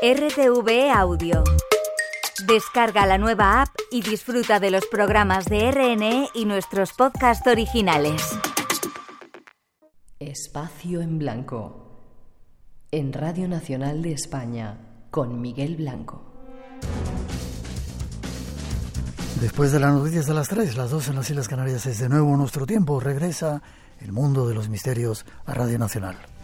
RTV Audio. Descarga la nueva app y disfruta de los programas de RNE y nuestros podcasts originales. Espacio en Blanco. En Radio Nacional de España, con Miguel Blanco. Después de las noticias de las 3, las 2 en las Islas Canarias es de nuevo nuestro tiempo. Regresa el mundo de los misterios a Radio Nacional.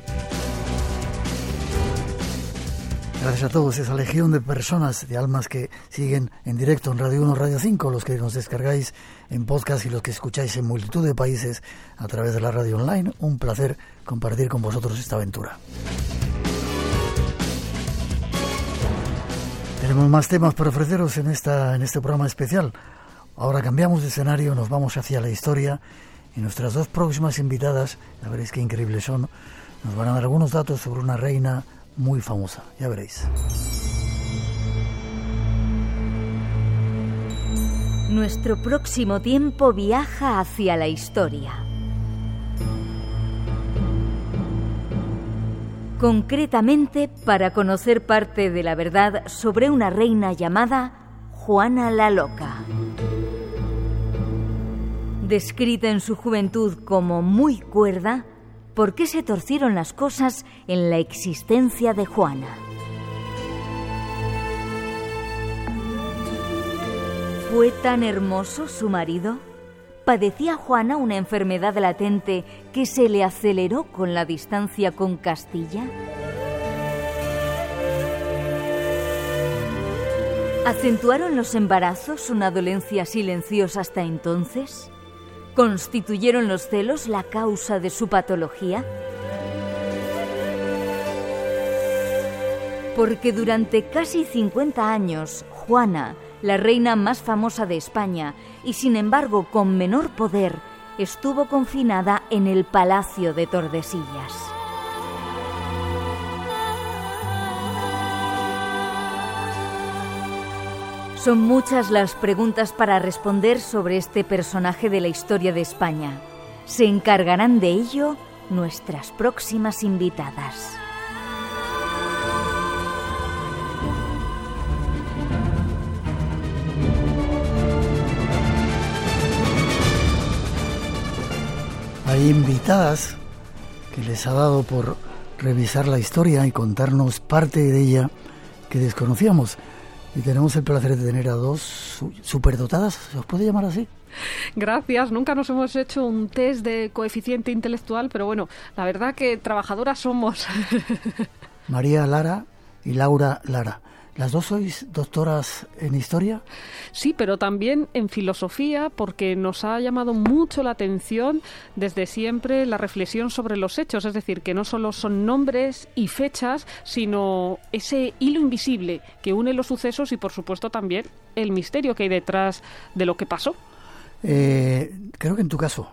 Gracias a todos, esa legión de personas, de almas que siguen en directo en Radio 1, Radio 5, los que nos descargáis en podcast y los que escucháis en multitud de países a través de la radio online. Un placer compartir con vosotros esta aventura. Tenemos más temas para ofreceros en, esta, en este programa especial. Ahora cambiamos de escenario, nos vamos hacia la historia y nuestras dos próximas invitadas, ya veréis qué increíbles son, nos van a dar algunos datos sobre una reina muy famosa, ya veréis. Nuestro próximo tiempo viaja hacia la historia. Concretamente para conocer parte de la verdad sobre una reina llamada Juana la Loca. Descrita en su juventud como muy cuerda, por qué se torcieron las cosas en la existencia de Juana. ¿Fue tan hermoso su marido? ¿Padecía Juana una enfermedad latente que se le aceleró con la distancia con Castilla? ¿Acentuaron los embarazos una dolencia silenciosa hasta entonces? ¿Constituyeron los celos la causa de su patología? Porque durante casi 50 años, Juana, la reina más famosa de España, y sin embargo con menor poder, estuvo confinada en el Palacio de Tordesillas. Son muchas las preguntas para responder sobre este personaje de la historia de España. Se encargarán de ello nuestras próximas invitadas. Hay invitadas que les ha dado por revisar la historia y contarnos parte de ella que desconocíamos. Y tenemos el placer de tener a dos superdotadas, ¿se os puede llamar así? Gracias. Nunca nos hemos hecho un test de coeficiente intelectual, pero bueno, la verdad que trabajadoras somos. María Lara y Laura Lara. ¿Las dos sois doctoras en historia? Sí, pero también en filosofía, porque nos ha llamado mucho la atención desde siempre la reflexión sobre los hechos, es decir, que no solo son nombres y fechas, sino ese hilo invisible que une los sucesos y, por supuesto, también el misterio que hay detrás de lo que pasó. Eh, creo que en tu caso,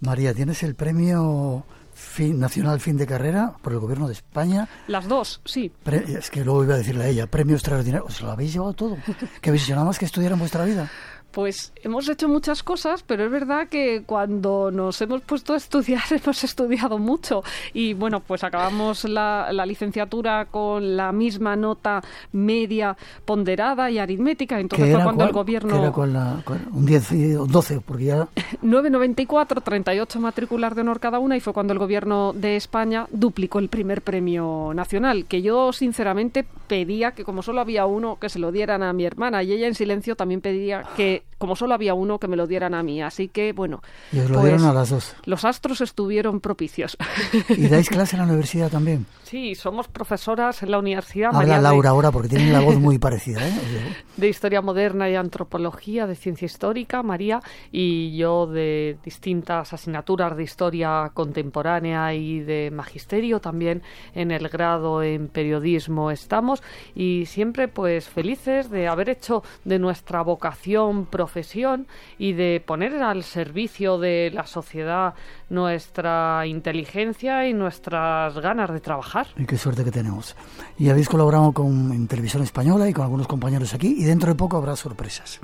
María, tienes el premio fin, nacional fin de carrera por el gobierno de España. Las dos, sí. es que luego iba a decirle a ella, premio extraordinario. ¿Os lo habéis llevado todo? ¿Que habéis hecho nada más que estudiar en vuestra vida? Pues hemos hecho muchas cosas, pero es verdad que cuando nos hemos puesto a estudiar hemos estudiado mucho. Y bueno, pues acabamos la, licenciatura con la misma nota media ponderada y aritmética. Entonces fue cuando el gobierno... era con la, un 10 y 12, porque ya... 9,94, 38 matricular de honor cada una y fue cuando el gobierno de España duplicó el primer premio nacional, que yo sinceramente pedía que como solo había uno, que se lo dieran a mi hermana y ella en silencio también pedía que como solo había uno, que me lo dieran a mí. Así que, bueno. Y os lo dieron pues, a las dos. Los astros estuvieron propicios. ¿Y dais clase en la universidad también? Sí, somos profesoras en la universidad. Habla Laura ahora porque tiene la voz muy parecida. ¿eh? De historia moderna y antropología, de ciencia histórica, María, y yo de distintas asignaturas de historia contemporánea y de magisterio también en el grado en periodismo estamos y siempre pues felices de haber hecho de nuestra vocación profesión y de poner al servicio de la sociedad nuestra inteligencia y nuestras ganas de trabajar. Y qué suerte que tenemos. Y habéis colaborado con Televisión Española y con algunos compañeros aquí y dentro de poco habrá sorpresas.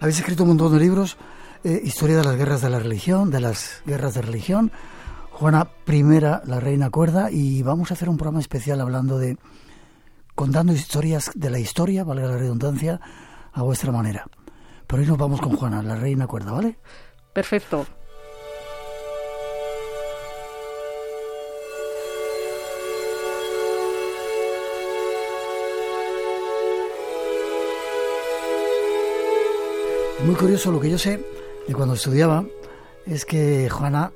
Habéis escrito un montón de libros, eh, historia de las guerras de la religión, de las guerras de religión, Juana I, la reina cuerda, y vamos a hacer un programa especial hablando de contando historias de la historia, valga la redundancia, a vuestra manera. Pero hoy nos vamos con Juana, la reina cuerda, ¿vale? Perfecto. Muy curioso lo que yo sé de cuando estudiaba es que Juana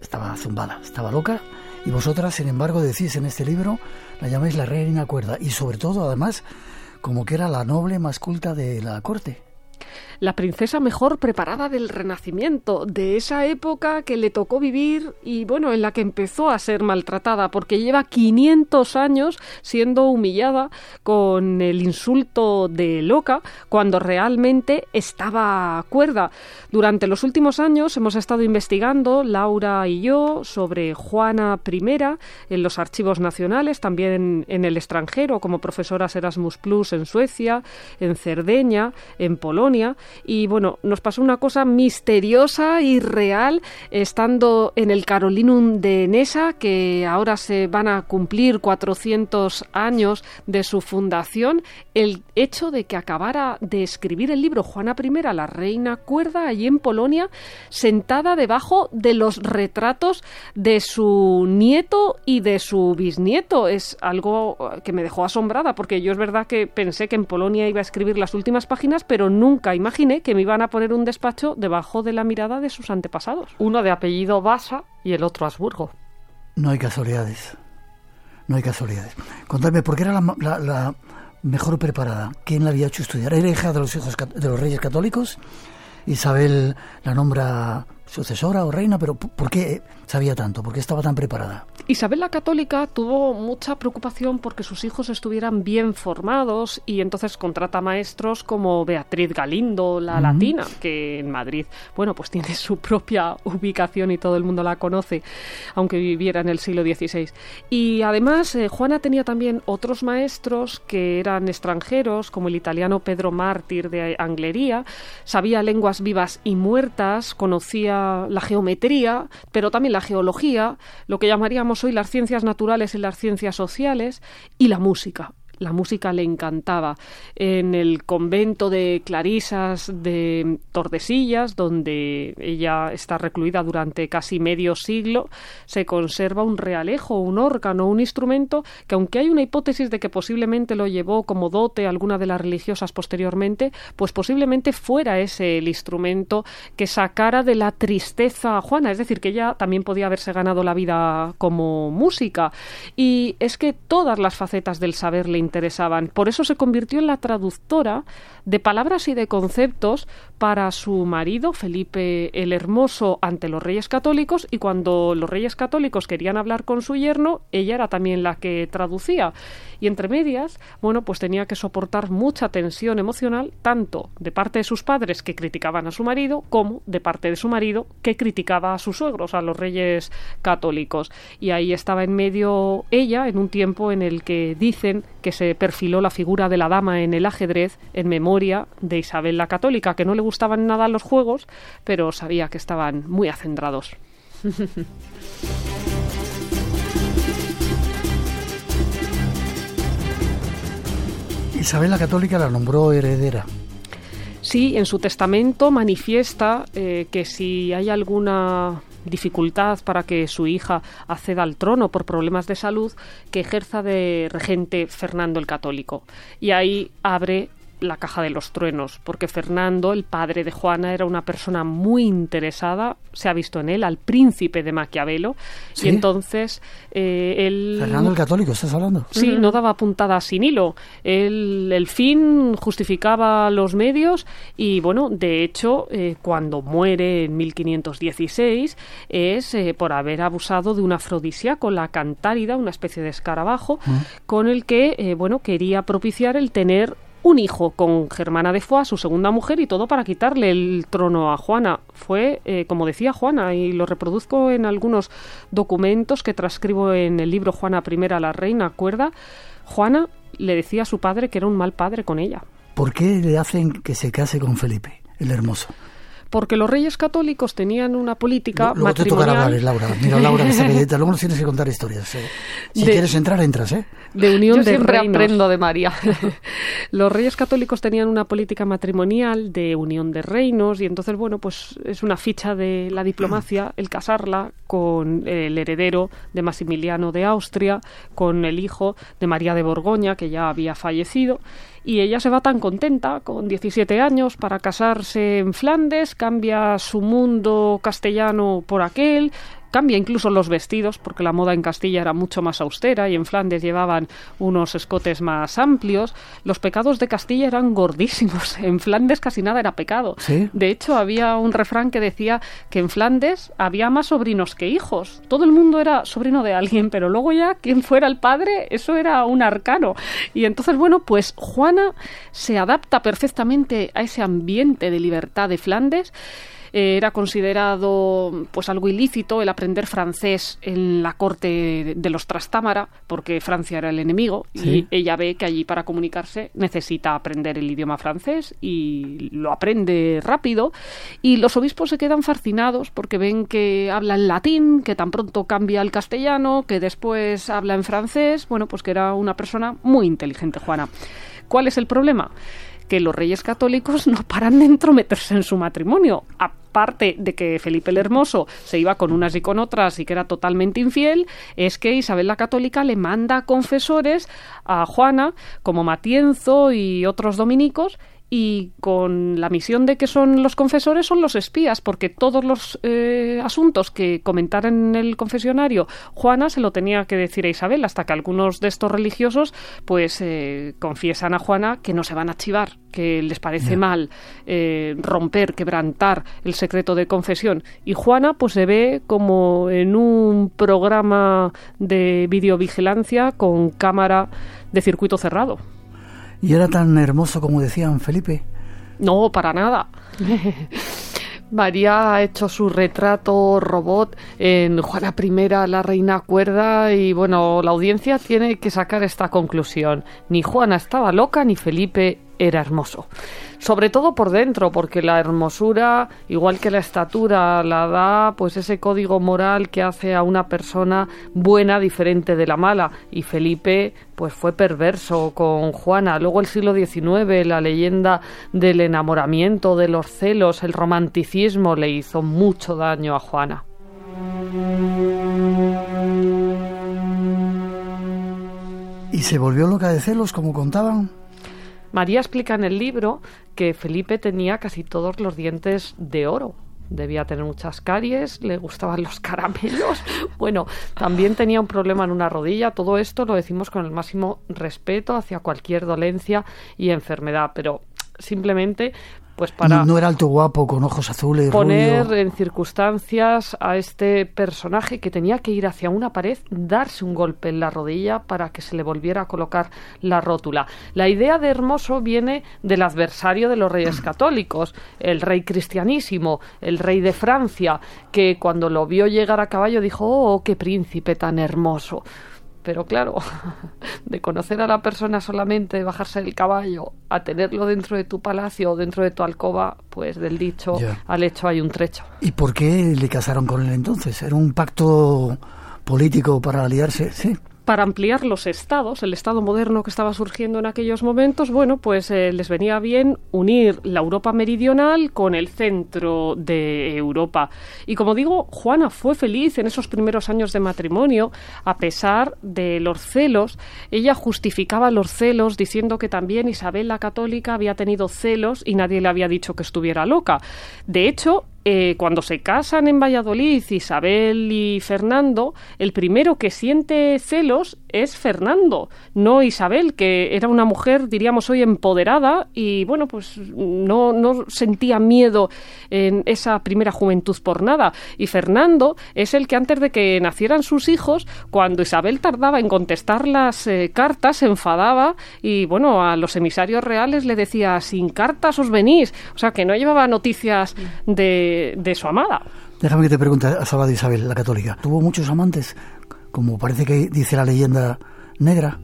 estaba zumbada, estaba loca y vosotras, sin embargo, decís en este libro, la llamáis la reina cuerda y sobre todo, además, como que era la noble más culta de la corte la princesa mejor preparada del Renacimiento, de esa época que le tocó vivir y bueno, en la que empezó a ser maltratada, porque lleva 500 años siendo humillada con el insulto de loca cuando realmente estaba cuerda. Durante los últimos años hemos estado investigando, Laura y yo, sobre Juana I en los archivos nacionales, también en el extranjero, como profesoras Erasmus Plus en Suecia, en Cerdeña, en Polonia, y bueno, nos pasó una cosa misteriosa y real estando en el Carolinum de Nesa, que ahora se van a cumplir 400 años de su fundación, el hecho de que acabara de escribir el libro Juana I, la reina cuerda, allí en Polonia, sentada debajo de los retratos de su nieto y de su bisnieto. Es algo que me dejó asombrada, porque yo es verdad que pensé que en Polonia iba a escribir las últimas páginas, pero nunca imaginé que me iban a poner un despacho debajo de la mirada de sus antepasados. Uno de apellido Basa y el otro Asburgo. No hay casualidades. No hay casualidades. Contadme, ¿por qué era la, mejor preparada? ¿Quién la había hecho estudiar? ¿Era hija de los hijos de los reyes católicos? Isabel la nombra sucesora o reina, pero ¿por qué sabía tanto? ¿Por qué estaba tan preparada? Isabel la Católica tuvo mucha preocupación porque sus hijos estuvieran bien formados y entonces contrata maestros como Beatriz Galindo, la latina, que en Madrid, bueno, pues tiene su propia ubicación y todo el mundo la conoce, aunque viviera en el siglo XVI. Y además, eh, Juana tenía también otros maestros que eran extranjeros, como el italiano Pedro Mártir de Anglería, sabía lenguas vivas y muertas, conocía la geometría, pero también la geología, lo que llamaríamos hoy las ciencias naturales y las ciencias sociales y la música la música le encantaba. En el convento de Clarisas de Tordesillas, donde ella está recluida durante casi medio siglo, se conserva un realejo, un órgano, un instrumento que, aunque hay una hipótesis de que posiblemente lo llevó como dote alguna de las religiosas posteriormente, pues posiblemente fuera ese el instrumento que sacara de la tristeza a Juana. Es decir, que ella también podía haberse ganado la vida como música. Y es que todas las facetas del saber le interesaban. Por eso se convirtió en la traductora de palabras y de conceptos para su marido, Felipe el Hermoso, ante los reyes católicos, y cuando los reyes católicos querían hablar con su yerno, ella era también la que traducía. Y entre medias, bueno, pues tenía que soportar mucha tensión emocional, tanto de parte de sus padres que criticaban a su marido, como de parte de su marido que criticaba a sus suegros, a los reyes católicos. Y ahí estaba en medio ella, en un tiempo en el que dicen que se perfiló la figura de la dama en el ajedrez en memoria de Isabel la Católica, que no le gustaban nada los juegos, pero sabía que estaban muy acendrados. Isabel la Católica la nombró heredera. Sí, en su testamento manifiesta eh, que si hay alguna dificultad para que su hija acceda al trono por problemas de salud, que ejerza de regente Fernando el Católico. Y ahí abre la caja de los truenos, porque Fernando, el padre de Juana, era una persona muy interesada, se ha visto en él, al príncipe de Maquiavelo, y entonces eh, él... Fernando el católico, ¿estás hablando? Sí, no daba puntada sin hilo. Él, el fin justificaba los medios y, bueno, de hecho, eh, cuando muere en 1516 es eh, por haber abusado de un afrodisíaco, la cantárida, una especie de escarabajo, con el que, bueno, quería propiciar el tener un hijo con Germana de Foix, su segunda mujer, y todo para quitarle el trono a Juana. Fue, eh, como decía Juana, y lo reproduzco en algunos documentos que transcribo en el libro Juana I, la reina, cuerda, Juana le decía a su padre que era un mal padre con ella. ¿Por qué le hacen que se case con Felipe, el hermoso? Porque los reyes católicos tenían una política luego matrimonial... te hablar, Laura. Mira, Laura, que está luego nos tienes que contar historias. ¿eh? Si quieres entrar, entras, ¿eh? De unión Yo de siempre reinos. aprendo de María. los reyes católicos tenían una política matrimonial de unión de reinos y entonces, bueno, pues es una ficha de la diplomacia el casarla con el heredero de Maximiliano de Austria, con el hijo de María de Borgoña, que ya había fallecido. Y ella se va tan contenta, con 17 años, para casarse en Flandes, cambia su mundo castellano por aquel, Cambia incluso los vestidos, porque la moda en Castilla era mucho más austera y en Flandes llevaban unos escotes más amplios. Los pecados de Castilla eran gordísimos. En Flandes casi nada era pecado. ¿Sí? De hecho, había un refrán que decía que en Flandes había más sobrinos que hijos. Todo el mundo era sobrino de alguien, pero luego ya quien fuera el padre, eso era un arcano. Y entonces, bueno, pues Juana se adapta perfectamente a ese ambiente de libertad de Flandes eh, era considerado pues algo ilícito el aprender francés en la corte de los Trastámara, porque Francia era el enemigo, Sí. y ella ve que allí para comunicarse necesita aprender el idioma francés y lo aprende rápido. Y los obispos se quedan fascinados porque ven que habla en latín, que tan pronto cambia al castellano, que después habla en francés. Bueno, pues que era una persona muy inteligente, Juana. ¿Cuál es el problema? que los reyes católicos no paran de entrometerse en su matrimonio. Aparte de que Felipe el Hermoso se iba con unas y con otras y que era totalmente infiel, es que Isabel la Católica le manda confesores a Juana, como Matienzo y otros dominicos, y con la misión de que son los confesores son los espías, porque todos los eh, asuntos que comentara en el confesionario Juana se lo tenía que decir a Isabel, hasta que algunos de estos religiosos pues eh, confiesan a Juana que no se van a chivar, que les parece mal eh, romper, quebrantar el secreto de confesión. Y Juana pues se ve como en un programa de videovigilancia con cámara de circuito cerrado. Y era tan hermoso como decían Felipe. No, para nada. María ha hecho su retrato robot en Juana I, la reina cuerda, y bueno, la audiencia tiene que sacar esta conclusión. Ni Juana estaba loca, ni Felipe era hermoso. Sobre todo por dentro, porque la hermosura, igual que la estatura, la da pues ese código moral que hace a una persona buena diferente de la mala. Y Felipe pues fue perverso con Juana. Luego el siglo XIX, la leyenda del enamoramiento, de los celos, el romanticismo le hizo mucho daño a Juana. Y se volvió loca de celos, como contaban. María explica en el libro que Felipe tenía casi todos los dientes de oro. Debía tener muchas caries, le gustaban los caramelos. Bueno, también tenía un problema en una rodilla. Todo esto lo decimos con el máximo respeto hacia cualquier dolencia y enfermedad, pero simplemente pues para No, no era alto guapo, con ojos azules, poner rubio. en circunstancias a este personaje que tenía que ir hacia una pared, darse un golpe en la rodilla para que se le volviera a colocar la rótula. La idea de hermoso viene del adversario de los reyes católicos, el rey cristianísimo, el rey de Francia, que cuando lo vio llegar a caballo dijo, oh, qué príncipe tan hermoso. Pero claro, de conocer a la persona solamente, de bajarse del caballo, a tenerlo dentro de tu palacio o dentro de tu alcoba, pues del dicho al hecho hay un trecho. ¿Y por qué le casaron con él entonces? ¿Era un pacto político para aliarse? Sí. Para ampliar los estados, el estado moderno que estaba surgiendo en aquellos momentos, bueno, pues eh, les venía bien unir la Europa meridional con el centro de Europa. Y como digo, Juana fue feliz en esos primeros años de matrimonio, a pesar de los celos. Ella justificaba los celos diciendo que también Isabel la Católica había tenido celos y nadie le había dicho que estuviera loca. De hecho, eh, cuando se casan en Valladolid Isabel y Fernando, el primero que siente celos es Fernando, no Isabel, que era una mujer, diríamos hoy, empoderada y bueno, pues no, no sentía miedo en esa primera juventud por nada. Y Fernando es el que antes de que nacieran sus hijos, cuando Isabel tardaba en contestar las eh, cartas, se enfadaba y bueno, a los emisarios reales le decía, sin cartas os venís. O sea, que no llevaba noticias de, de su amada. Déjame que te pregunte a Salvador Isabel, la católica. ¿Tuvo muchos amantes? Como parece que dice la leyenda negra.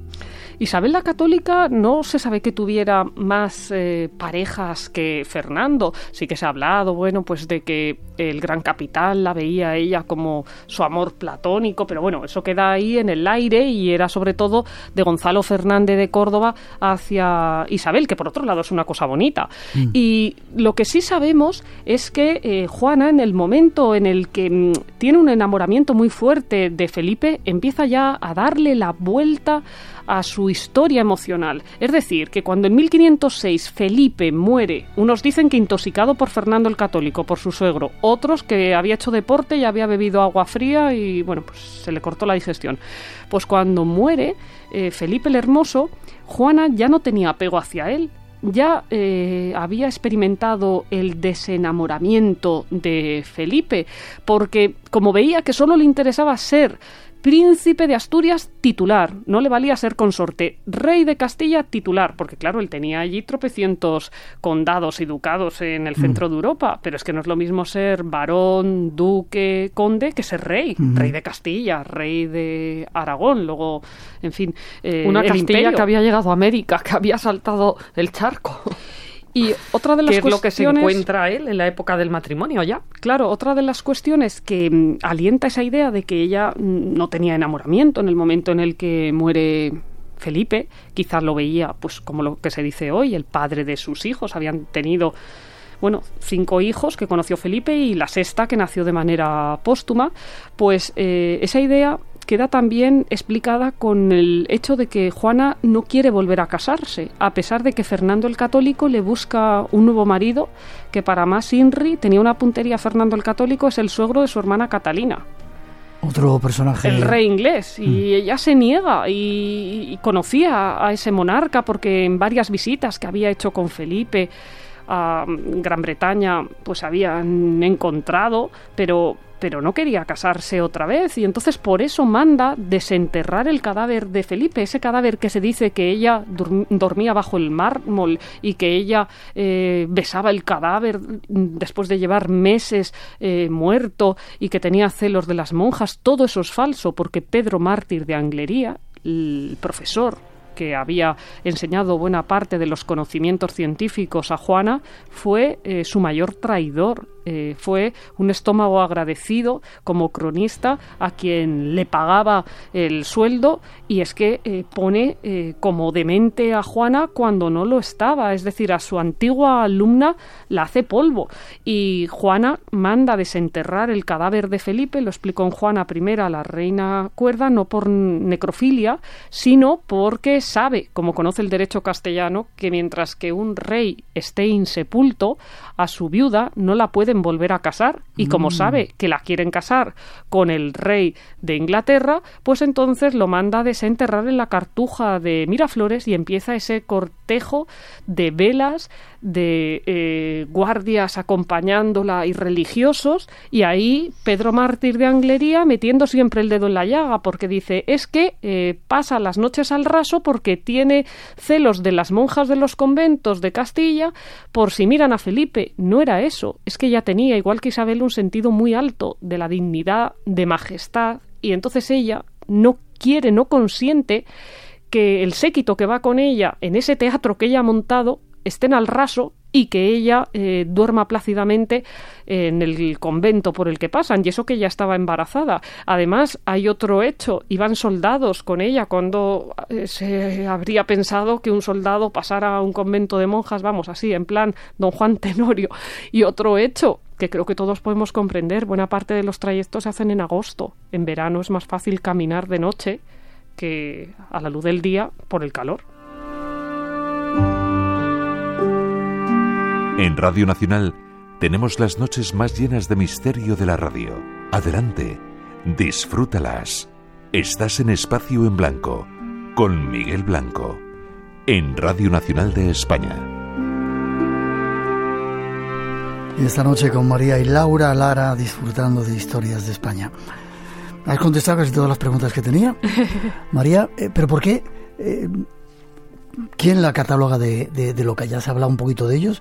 Isabel la Católica no se sabe que tuviera más eh, parejas que Fernando. Sí que se ha hablado, bueno, pues de que el gran capital la veía a ella como su amor platónico, pero bueno, eso queda ahí en el aire y era sobre todo de Gonzalo Fernández de Córdoba hacia Isabel, que por otro lado es una cosa bonita. Mm. Y lo que sí sabemos es que eh, Juana, en el momento en el que mm, tiene un enamoramiento muy fuerte de Felipe, empieza ya a darle la vuelta a su historia emocional. Es decir, que cuando en 1506 Felipe muere, unos dicen que intoxicado por Fernando el Católico, por su suegro, otros que había hecho deporte y había bebido agua fría y bueno, pues se le cortó la digestión. Pues cuando muere eh, Felipe el Hermoso, Juana ya no tenía apego hacia él, ya eh, había experimentado el desenamoramiento de Felipe, porque como veía que solo le interesaba ser príncipe de Asturias titular, no le valía ser consorte, rey de Castilla titular, porque claro, él tenía allí tropecientos condados y ducados en el mm. centro de Europa, pero es que no es lo mismo ser varón, duque, conde que ser rey, mm. rey de Castilla, rey de Aragón, luego, en fin, eh, una Castilla que había llegado a América, que había saltado el charco. Y otra de las es lo que se encuentra él en la época del matrimonio ya. Claro, otra de las cuestiones que mm, alienta esa idea de que ella mm, no tenía enamoramiento en el momento en el que muere Felipe, quizás lo veía pues como lo que se dice hoy, el padre de sus hijos, habían tenido bueno, cinco hijos que conoció Felipe y la sexta que nació de manera póstuma, pues eh, esa idea queda también explicada con el hecho de que Juana no quiere volver a casarse, a pesar de que Fernando el Católico le busca un nuevo marido, que para más Inri tenía una puntería Fernando el Católico, es el suegro de su hermana Catalina. Otro personaje. El rey inglés. Y mm. ella se niega y, conocía a ese monarca porque en varias visitas que había hecho con Felipe a Gran Bretaña pues habían encontrado, pero pero no quería casarse otra vez. Y entonces por eso manda desenterrar el cadáver de Felipe, ese cadáver que se dice que ella dormía bajo el mármol y que ella eh, besaba el cadáver después de llevar meses eh, muerto y que tenía celos de las monjas, todo eso es falso porque Pedro Mártir de Anglería, el profesor que había enseñado buena parte de los conocimientos científicos a Juana, fue eh, su mayor traidor. Eh, fue un estómago agradecido como cronista a quien le pagaba el sueldo y es que eh, pone como demente a Juana cuando no lo estaba, es decir, a su antigua alumna la hace polvo. Y Juana manda desenterrar el cadáver de Felipe, lo explicó en Juana I, la reina cuerda, no por necrofilia, sino porque sabe, como conoce el derecho castellano, que mientras que un rey esté insepulto, a su viuda no la volver a casar. Y como mm. sabe que la quieren casar con el rey de Inglaterra, pues entonces lo manda a desenterrar en la cartuja de Miraflores y empieza ese de velas, de eh, guardias acompañándola y religiosos, y ahí Pedro Mártir de Anglería metiendo siempre el dedo en la llaga, porque dice, es que eh, pasa las noches al raso porque tiene celos de las monjas de los conventos de Castilla por si miran a Felipe. No era eso, es que ella tenía, igual que Isabel, un sentido muy alto de la dignidad, de majestad, y entonces ella no quiere, no consiente que el séquito que va con ella en ese teatro que ella ha montado estén al raso y que ella eh, duerma plácidamente en el convento por el que pasan, y eso que ella estaba embarazada. Además, hay otro hecho, iban soldados con ella cuando eh, se habría pensado que un soldado pasara a un convento de monjas, vamos, así, en plan don Juan Tenorio. Y otro hecho, que creo que todos podemos comprender, buena parte de los trayectos se hacen en agosto. En verano es más fácil caminar de noche que a la luz del día por el calor. En Radio Nacional tenemos las noches más llenas de misterio de la radio. Adelante, disfrútalas. Estás en Espacio en Blanco, con Miguel Blanco, en Radio Nacional de España. Y esta noche con María y Laura Lara disfrutando de historias de España. Has contestado casi todas las preguntas que tenía. María, eh, ¿pero por qué? Eh, ¿Quién la cataloga de, de, lo que ya se ha hablado un poquito de ellos?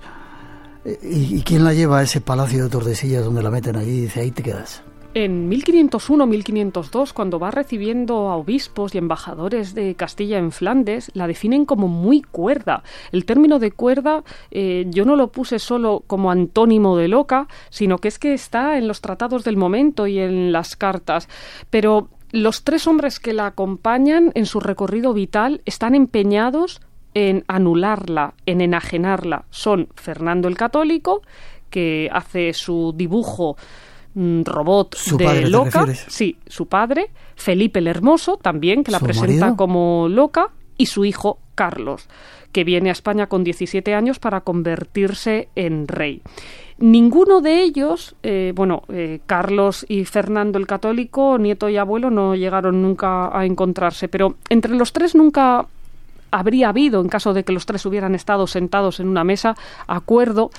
¿Y, quién la lleva a ese palacio de Tordesillas donde la meten allí y dice, ahí te quedas? En 1501-1502, cuando va recibiendo a obispos y embajadores de Castilla en Flandes, la definen como muy cuerda. El término de cuerda eh, yo no lo puse solo como antónimo de loca, sino que es que está en los tratados del momento y en las cartas. Pero los tres hombres que la acompañan en su recorrido vital están empeñados en anularla, en enajenarla. Son Fernando el Católico, que hace su dibujo Robot de loca. Sí, su padre, Felipe el Hermoso, también, que la presenta como loca, y su hijo Carlos, que viene a España con 17 años para convertirse en rey. Ninguno de ellos, eh, bueno, eh, Carlos y Fernando el Católico, nieto y abuelo, no llegaron nunca a encontrarse, pero entre los tres nunca habría habido, en caso de que los tres hubieran estado sentados en una mesa, acuerdo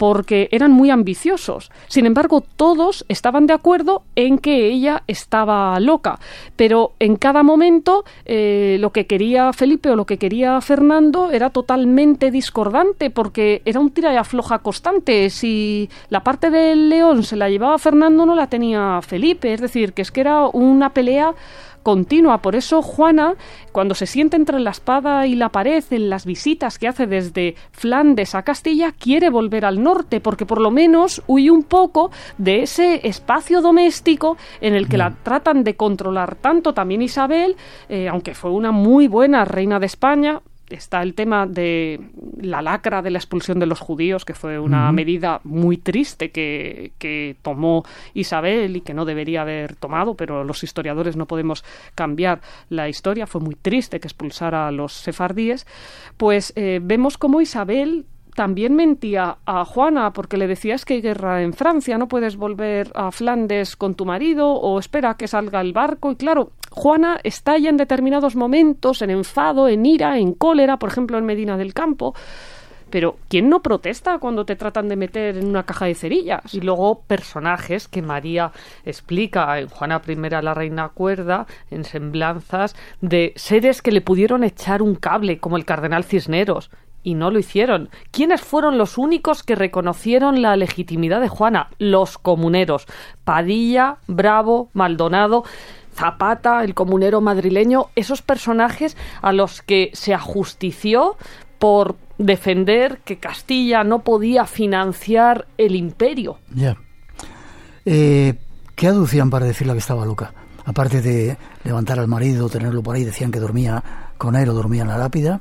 porque eran muy ambiciosos. Sin embargo, todos estaban de acuerdo en que ella estaba loca, pero en cada momento eh, lo que quería Felipe o lo que quería Fernando era totalmente discordante, porque era un tira y afloja constante. Si la parte del león se la llevaba Fernando, no la tenía Felipe, es decir, que es que era una pelea continua. Por eso Juana, cuando se siente entre la espada y la pared en las visitas que hace desde Flandes a Castilla, quiere volver al norte, porque por lo menos huye un poco de ese espacio doméstico en el que la tratan de controlar tanto también Isabel, eh, aunque fue una muy buena reina de España, está el tema de la lacra de la expulsión de los judíos, que fue una medida muy triste que, que, tomó Isabel y que no debería haber tomado, pero los historiadores no podemos cambiar la historia. Fue muy triste que expulsara a los sefardíes. Pues eh, vemos cómo Isabel también mentía a Juana porque le decías que hay guerra en Francia, no puedes volver a Flandes con tu marido o espera que salga el barco. Y claro, Juana estalla en determinados momentos en enfado, en ira, en cólera, por ejemplo en Medina del Campo. Pero ¿quién no protesta cuando te tratan de meter en una caja de cerillas? Y luego personajes que María explica en Juana I la reina cuerda, en semblanzas de seres que le pudieron echar un cable, como el cardenal Cisneros, y no lo hicieron. ¿Quiénes fueron los únicos que reconocieron la legitimidad de Juana? Los comuneros. Padilla, Bravo, Maldonado. Zapata, el comunero madrileño, esos personajes a los que se ajustició por defender que Castilla no podía financiar el imperio. Ya. Eh, ¿Qué aducían para decirle que estaba loca? Aparte de levantar al marido, tenerlo por ahí, decían que dormía con él o dormía en la lápida.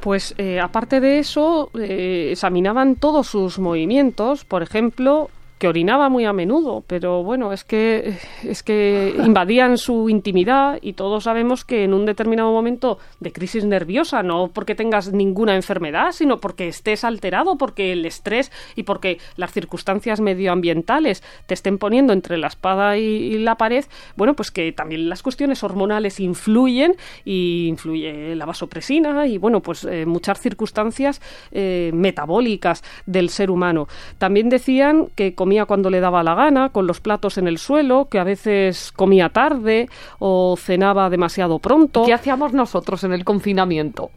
Pues eh, aparte de eso, eh, examinaban todos sus movimientos, por ejemplo, que orinaba muy a menudo, pero bueno, es que es que invadían su intimidad y todos sabemos que en un determinado momento de crisis nerviosa, no porque tengas ninguna enfermedad, sino porque estés alterado, porque el estrés y porque las circunstancias medioambientales te estén poniendo entre la espada y, la pared, bueno, pues que también las cuestiones hormonales influyen y influye la vasopresina y bueno, pues eh, muchas circunstancias eh, metabólicas del ser humano. También decían que comía cuando le daba la gana, con los platos en el suelo, que a veces comía tarde o cenaba demasiado pronto. ¿Qué hacíamos nosotros en el confinamiento?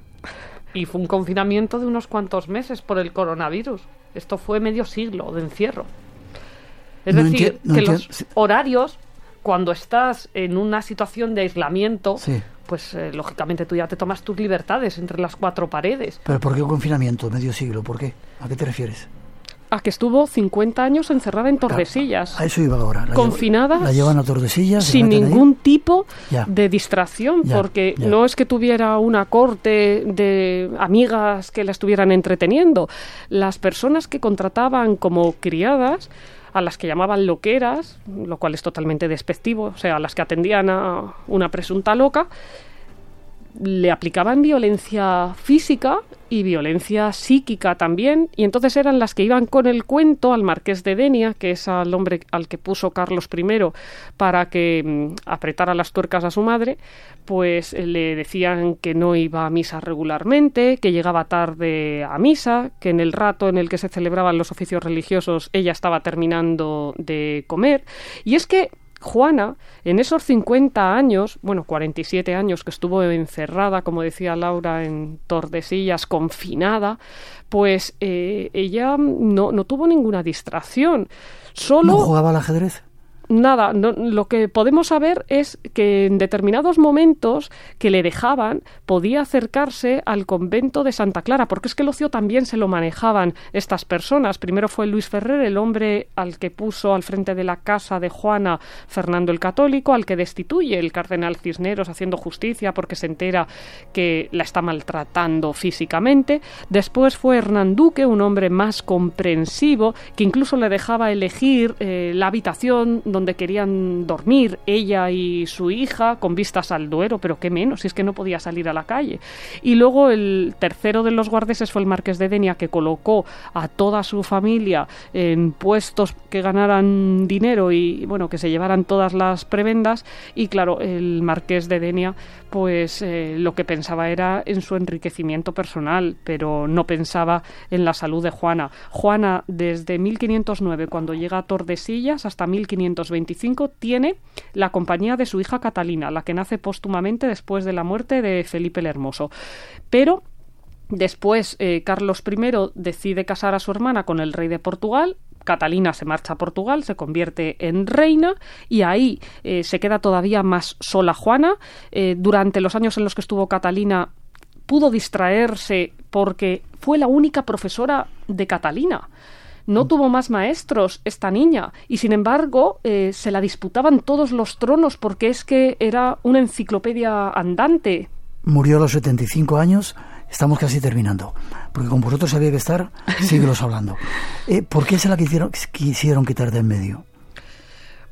Y fue un confinamiento de unos cuantos meses por el coronavirus. Esto fue medio siglo de encierro. Es decir, que los horarios, cuando estás en una situación de aislamiento, pues eh, lógicamente tú ya te tomas tus libertades entre las cuatro paredes. ¿Pero por qué un confinamiento medio siglo? ¿Por qué? ¿A qué te refieres? A que estuvo 50 años encerrada en Tordesillas. A eso iba ahora. confinada. la llevan a Tordesillas. Sin ningún tipo de distracción, porque no es que tuviera una corte de amigas que la estuvieran entreteniendo. Las personas que contrataban como criadas a las que llamaban loqueras, lo cual es totalmente despectivo, o sea, a las que atendían a una presunta loca, le aplicaban violencia física y violencia psíquica también, y entonces eran las que iban con el cuento al marqués de Denia, que es al hombre al que puso Carlos I para que mm, apretara las tuercas a su madre, pues eh, le decían que no iba a misa regularmente, que llegaba tarde a misa, que en el rato en el que se celebraban los oficios religiosos ella estaba terminando de comer, y es que Juana, en esos 50 años, bueno, 47 años que estuvo encerrada, como decía Laura, en Tordesillas, confinada, pues eh, ella no, no, tuvo ninguna distracción. Solo... ¿No jugaba al ajedrez? Nada, lo que podemos saber es que en determinados momentos que le dejaban podía acercarse al convento de Santa Clara, porque es que el ocio también se lo manejaban estas personas. Primero fue Luis Ferrer, el hombre al que puso al frente de la casa de Juana Fernando el Católico, al que destituye el cardenal Cisneros haciendo justicia porque se entera que la está maltratando físicamente. Después fue Hernán Duque, un hombre más comprensivo, que incluso le dejaba elegir eh, la habitación donde querían dormir ella y su hija con vistas al Duero, pero qué menos, si es que no podía salir a la calle. Y luego el tercero de los guardeses fue el marqués de Denia, que colocó a toda su familia en puestos que ganaran dinero y bueno, que se llevaran todas las prebendas. Y claro, el marqués de Denia, pues eh, lo que pensaba era en su enriquecimiento personal, pero no pensaba en la salud de Juana. Juana, desde 1509, cuando llega a Tordesillas, hasta 1525, tiene la compañía de su hija Catalina, la que nace póstumamente después de la muerte de Felipe el Hermoso. Pero Después, eh, Carlos I decide casar a su hermana con el rey de Portugal. Catalina se marcha a Portugal, se convierte en reina y ahí eh, se queda todavía más sola Juana. Eh, durante los años en los que estuvo Catalina pudo distraerse porque fue la única profesora de Catalina no tuvo más maestros esta niña y sin embargo eh, se la disputaban todos los tronos porque es que era una enciclopedia andante. Murió a los 75 años, estamos casi terminando, porque con vosotros había que estar siglos hablando. Eh, ¿Por qué se la quisieron, quisieron quitar de en medio?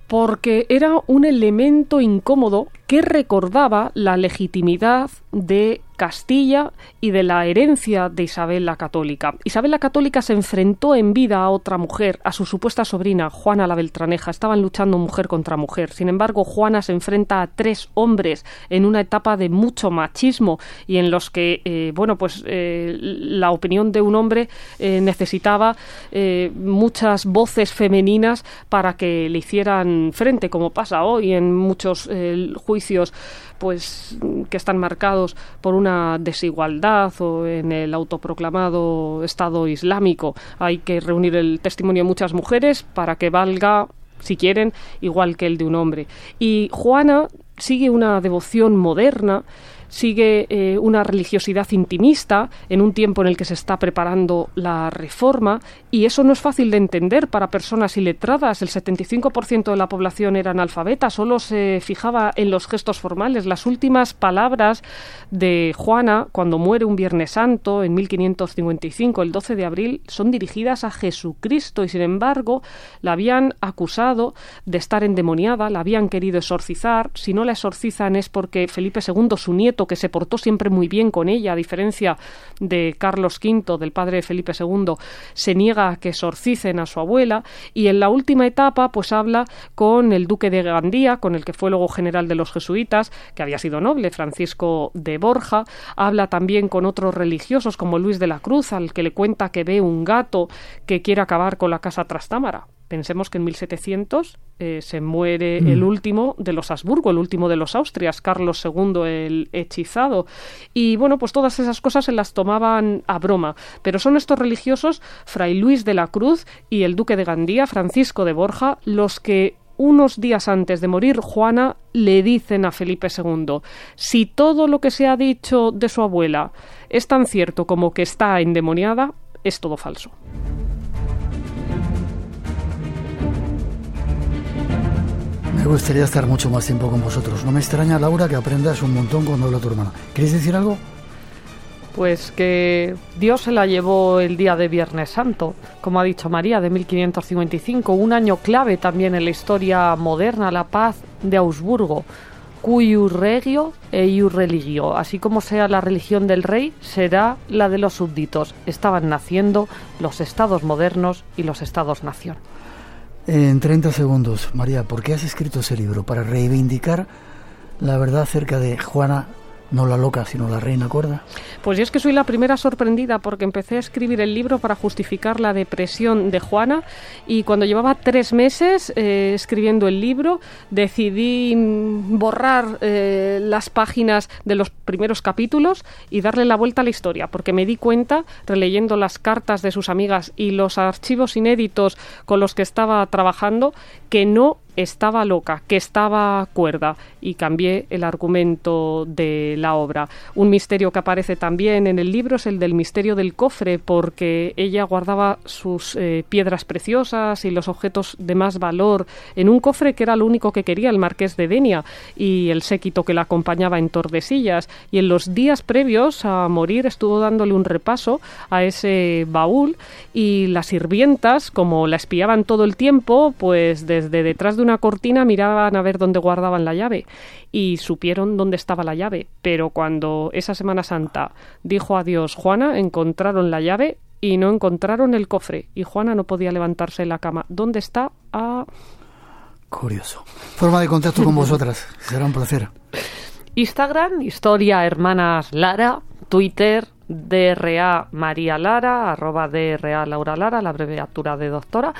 Porque era un elemento incómodo que recordaba la legitimidad de Castilla y de la herencia de Isabel la Católica. Isabel la Católica se enfrentó en vida a otra mujer, a su supuesta sobrina, Juana la Beltraneja. Estaban luchando mujer contra mujer. Sin embargo, Juana se enfrenta a tres hombres en una etapa de mucho machismo y en los que, eh, bueno, pues eh, la opinión de un hombre eh, necesitaba muchas voces femeninas para que le hicieran frente, como pasa hoy en muchos juicios pues que están marcados por una desigualdad o en el autoproclamado Estado Islámico. Hay que reunir el testimonio de muchas mujeres para que valga si quieren, igual que el de un hombre. Y Juana sigue una devoción moderna sigue eh, una religiosidad intimista en un tiempo en el que se está preparando la reforma y eso no es fácil de entender para personas iletradas. El 75% de la población era analfabeta, solo se fijaba en los gestos formales. Las últimas palabras de Juana cuando muere un Viernes Santo en 1555, el 12 de abril, son dirigidas a Jesucristo y sin embargo la habían acusado de estar endemoniada, la habían querido exorcizar. Si no la exorcizan es porque Felipe II, su nieto, que se portó siempre muy bien con ella, a diferencia de Carlos V, del padre Felipe II, se niega a que exorcicen a su abuela y en la última etapa pues habla con el duque de Gandía, con el que fue luego general de los jesuitas, que había sido noble, Francisco de Borja, habla también con otros religiosos como Luis de la Cruz, al que le cuenta que ve un gato que quiere acabar con la casa Trastámara. Pensemos que en 1700 eh, se muere mm. el último de los Habsburgo, el último de los Austrias, Carlos II el hechizado. Y bueno, pues todas esas cosas se las tomaban a broma. Pero son estos religiosos, Fray Luis de la Cruz y el duque de Gandía, Francisco de Borja, los que unos días antes de morir, Juana le dicen a Felipe II, si todo lo que se ha dicho de su abuela es tan cierto como que está endemoniada, es todo falso. Me gustaría estar mucho más tiempo con vosotros. No me extraña, Laura, que aprendas un montón cuando habla tu hermana. ¿Queréis decir algo? Pues que Dios se la llevó el día de Viernes Santo, como ha dicho María, de 1555, un año clave también en la historia moderna, la paz de Augsburgo, cuyo regio e ius religio, así como sea la religión del rey, será la de los súbditos. Estaban naciendo los estados modernos y los estados-nación. En 30 segundos, María, ¿por qué has escrito ese libro? ¿Para reivindicar la verdad acerca de Juana no la loca, sino la reina cuerda. Pues yo es que soy la primera sorprendida porque empecé a escribir el libro para justificar la depresión de Juana y cuando llevaba tres meses eh, escribiendo el libro decidí borrar eh, las páginas de los primeros capítulos y darle la vuelta a la historia porque me di cuenta, releyendo las cartas de sus amigas y los archivos inéditos con los que estaba trabajando, que no estaba loca, que estaba cuerda y cambié el argumento de la obra. Un misterio que aparece también en el libro es el del misterio del cofre, porque ella guardaba sus eh, piedras preciosas y los objetos de más valor en un cofre que era lo único que quería el marqués de Denia y el séquito que la acompañaba en Tordesillas. Y en los días previos a morir estuvo dándole un repaso a ese baúl y las sirvientas, como la espiaban todo el tiempo, pues desde detrás de una cortina miraban a ver dónde guardaban la llave y supieron dónde estaba la llave. Pero cuando esa Semana Santa dijo adiós Juana, encontraron la llave y no encontraron el cofre. Y Juana no podía levantarse de la cama. ¿Dónde está? Ah. Curioso. Forma de contacto con vosotras. Será un placer. Instagram, Historia Hermanas Lara, Twitter, DRA María Lara, arroba DRA Laura Lara, la abreviatura de doctora,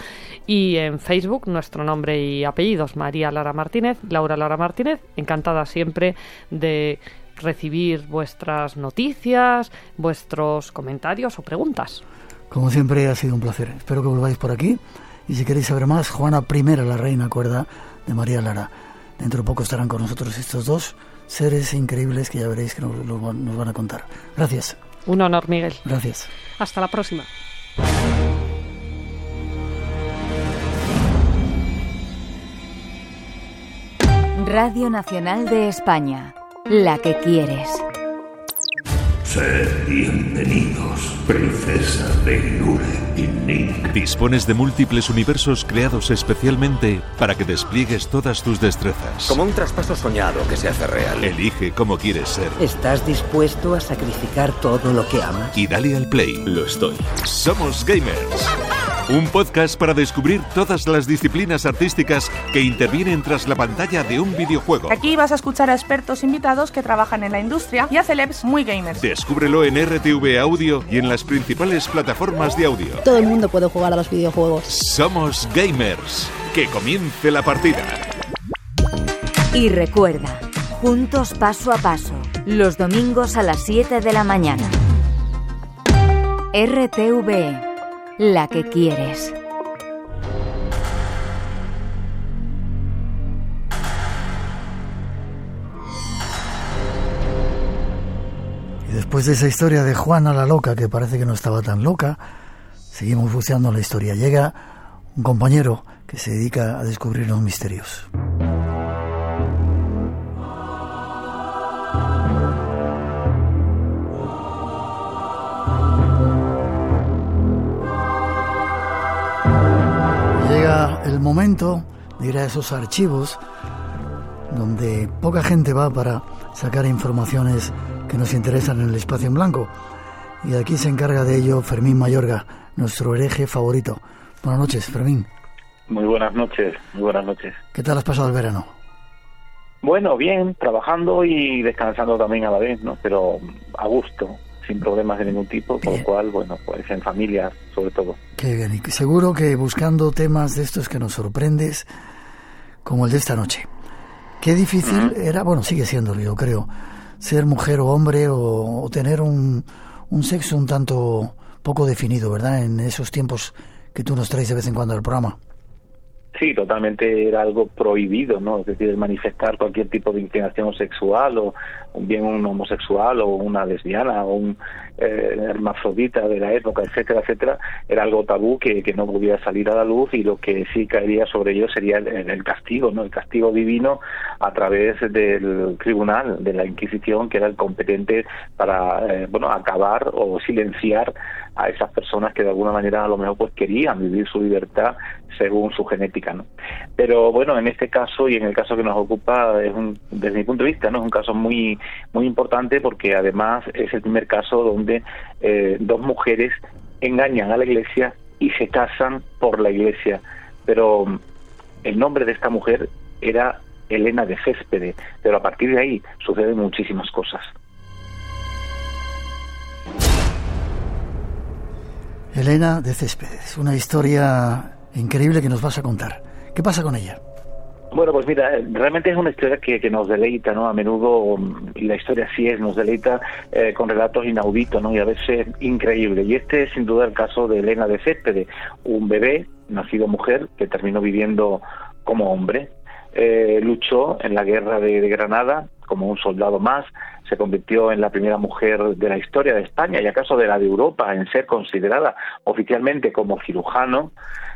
y en Facebook nuestro nombre y apellidos, María Lara Martínez, Laura Lara Martínez, encantada siempre de recibir vuestras noticias, vuestros comentarios o preguntas. Como siempre ha sido un placer. Espero que volváis por aquí. Y si queréis saber más, Juana I, la reina cuerda de María Lara. Dentro de poco estarán con nosotros estos dos seres increíbles que ya veréis que nos, nos van a contar. Gracias. Un honor, Miguel. Gracias. Hasta la próxima. Radio Nacional de España, la que quieres. Sed bienvenidos, princesa de y Nick. Dispones de múltiples universos creados especialmente para que despliegues todas tus destrezas. Como un traspaso soñado que se hace real. Elige cómo quieres ser. ¿Estás dispuesto a sacrificar todo lo que amas? Y dale al play. Lo estoy. Somos gamers. Un podcast para descubrir todas las disciplinas artísticas que intervienen tras la pantalla de un videojuego. Aquí vas a escuchar a expertos invitados que trabajan en la industria y a celebs muy gamers. Descúbrelo en RTV Audio y en las principales plataformas de audio. Todo el mundo puede jugar a los videojuegos. Somos gamers. Que comience la partida. Y recuerda, juntos paso a paso, los domingos a las 7 de la mañana. RTV la que quieres. Después de esa historia de Juana la loca, que parece que no estaba tan loca, seguimos buceando la historia. Llega un compañero que se dedica a descubrir los misterios. el momento de ir a esos archivos donde poca gente va para sacar informaciones que nos interesan en el espacio en blanco. Y aquí se encarga de ello Fermín Mayorga, nuestro hereje favorito. Buenas noches, Fermín. Muy buenas noches, muy buenas noches. ¿Qué tal has pasado el verano? Bueno, bien, trabajando y descansando también a la vez, ¿no? Pero a gusto sin problemas de ningún tipo, con lo cual, bueno, pues en familia sobre todo. Qué bien, y seguro que buscando temas de estos que nos sorprendes, como el de esta noche. Qué difícil era, bueno, sigue siendo, yo creo, ser mujer o hombre o, tener un, un sexo un tanto poco definido, ¿verdad? En esos tiempos que tú nos traes de vez en cuando al programa. Sí, totalmente era algo prohibido, ¿no? Es decir, manifestar cualquier tipo de inclinación sexual o bien un homosexual o una lesbiana o un eh, hermafrodita de la época, etcétera, etcétera, era algo tabú que, que, no podía salir a la luz y lo que sí caería sobre ellos sería el, castigo, ¿no? El castigo divino a través del tribunal, de la Inquisición, que era el competente para, eh, bueno, acabar o silenciar a esas personas que de alguna manera a lo mejor pues querían vivir su libertad según su genética, ¿no? Pero bueno, en este caso y en el caso que nos ocupa desde mi punto de vista, no es un caso muy muy importante porque además es el primer caso donde eh, dos mujeres engañan a la iglesia y se casan por la iglesia. Pero mm, el nombre de esta mujer era Elena de Céspede, pero a partir de ahí suceden muchísimas cosas. Elena de Céspedes, una historia increíble que nos vas a contar. ¿Qué pasa con ella? Bueno, pues mira, realmente es una historia que, que nos deleita, ¿no? A menudo, y la historia sí es, nos deleita eh, con relatos inauditos, ¿no? Y a veces increíbles. Y este es sin duda el caso de Elena de Céspedes, un bebé, nacido mujer, que terminó viviendo como hombre. Eh, luchó en la guerra de, Granada como un soldado más, se convirtió en la primera mujer de la historia de España y acaso de la de Europa en ser considerada oficialmente como cirujano.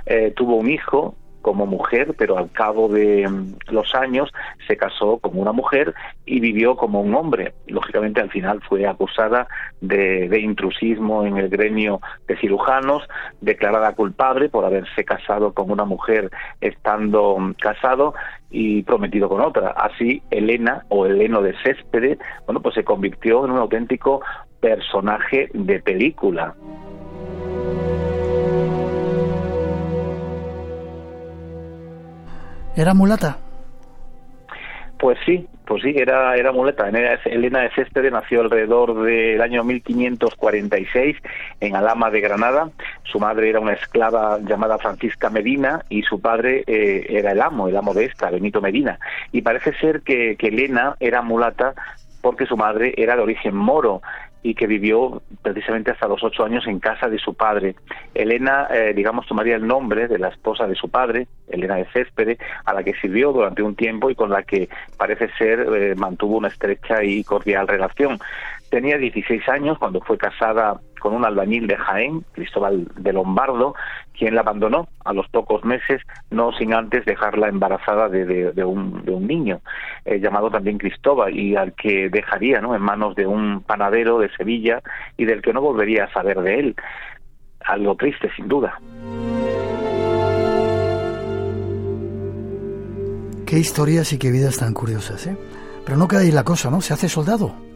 Eh, tuvo un hijo como mujer, pero al cabo de mm, los años se casó como una mujer y vivió como un hombre. Lógicamente al final fue acusada de, de, intrusismo en el gremio de cirujanos, declarada culpable por haberse casado con una mujer estando mm, casado y prometido con otra. Así Elena o Eleno de Céspedes, bueno, pues se convirtió en un auténtico personaje de película. ¿Era mulata? Pues sí, pues sí, era, era muleta. Elena de Céspedes nació alrededor del año 1546 en Alama de Granada. Su madre era una esclava llamada Francisca Medina y su padre eh, era el amo, el amo de esta, Benito Medina. Y parece ser que, que Elena era mulata porque su madre era de origen moro y que vivió precisamente hasta los ocho años en casa de su padre. Elena, eh, digamos, tomaría el nombre de la esposa de su padre, Elena de Céspedes, a la que sirvió durante un tiempo y con la que parece ser eh, mantuvo una estrecha y cordial relación. Tenía 16 años cuando fue casada con un albañil de Jaén, Cristóbal de Lombardo, quien la abandonó a los pocos meses, no sin antes dejarla embarazada de, un, niño, eh, llamado también Cristóbal, y al que dejaría ¿no? en manos de un panadero de Sevilla y del que no volvería a saber de él. Algo triste, sin duda. Qué historias y qué vidas tan curiosas, ¿eh? Pero no queda ahí la cosa, ¿no? Se hace soldado.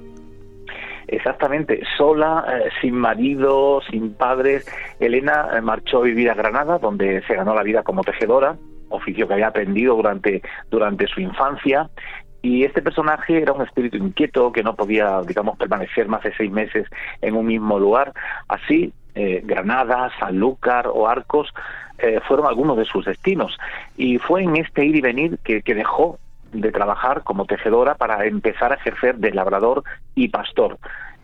Exactamente, sola, eh, sin marido, sin padres. Elena eh, marchó a vivir a Granada, donde se ganó la vida como tejedora, oficio que había aprendido durante, durante su infancia. Y este personaje era un espíritu inquieto que no podía, digamos, permanecer más de seis meses en un mismo lugar. Así, eh, Granada, Sanlúcar o Arcos fueron algunos de sus destinos. Y fue en este ir y venir que, que dejó de trabajar como tejedora para empezar a ejercer de labrador y pastor.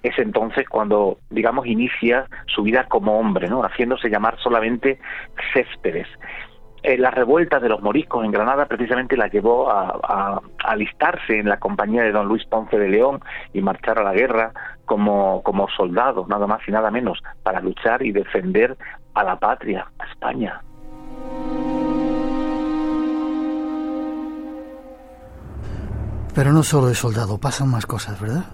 Es entonces cuando, digamos, inicia su vida como hombre, ¿no? haciéndose llamar solamente Céspedes. Eh, la revuelta de los moriscos en Granada precisamente la llevó a, alistarse en la compañía de don Luis Ponce de León y marchar a la guerra como, como soldado, nada más y nada menos, para luchar y defender a la patria, a España. Pero no solo de soldado, pasan más cosas, ¿verdad?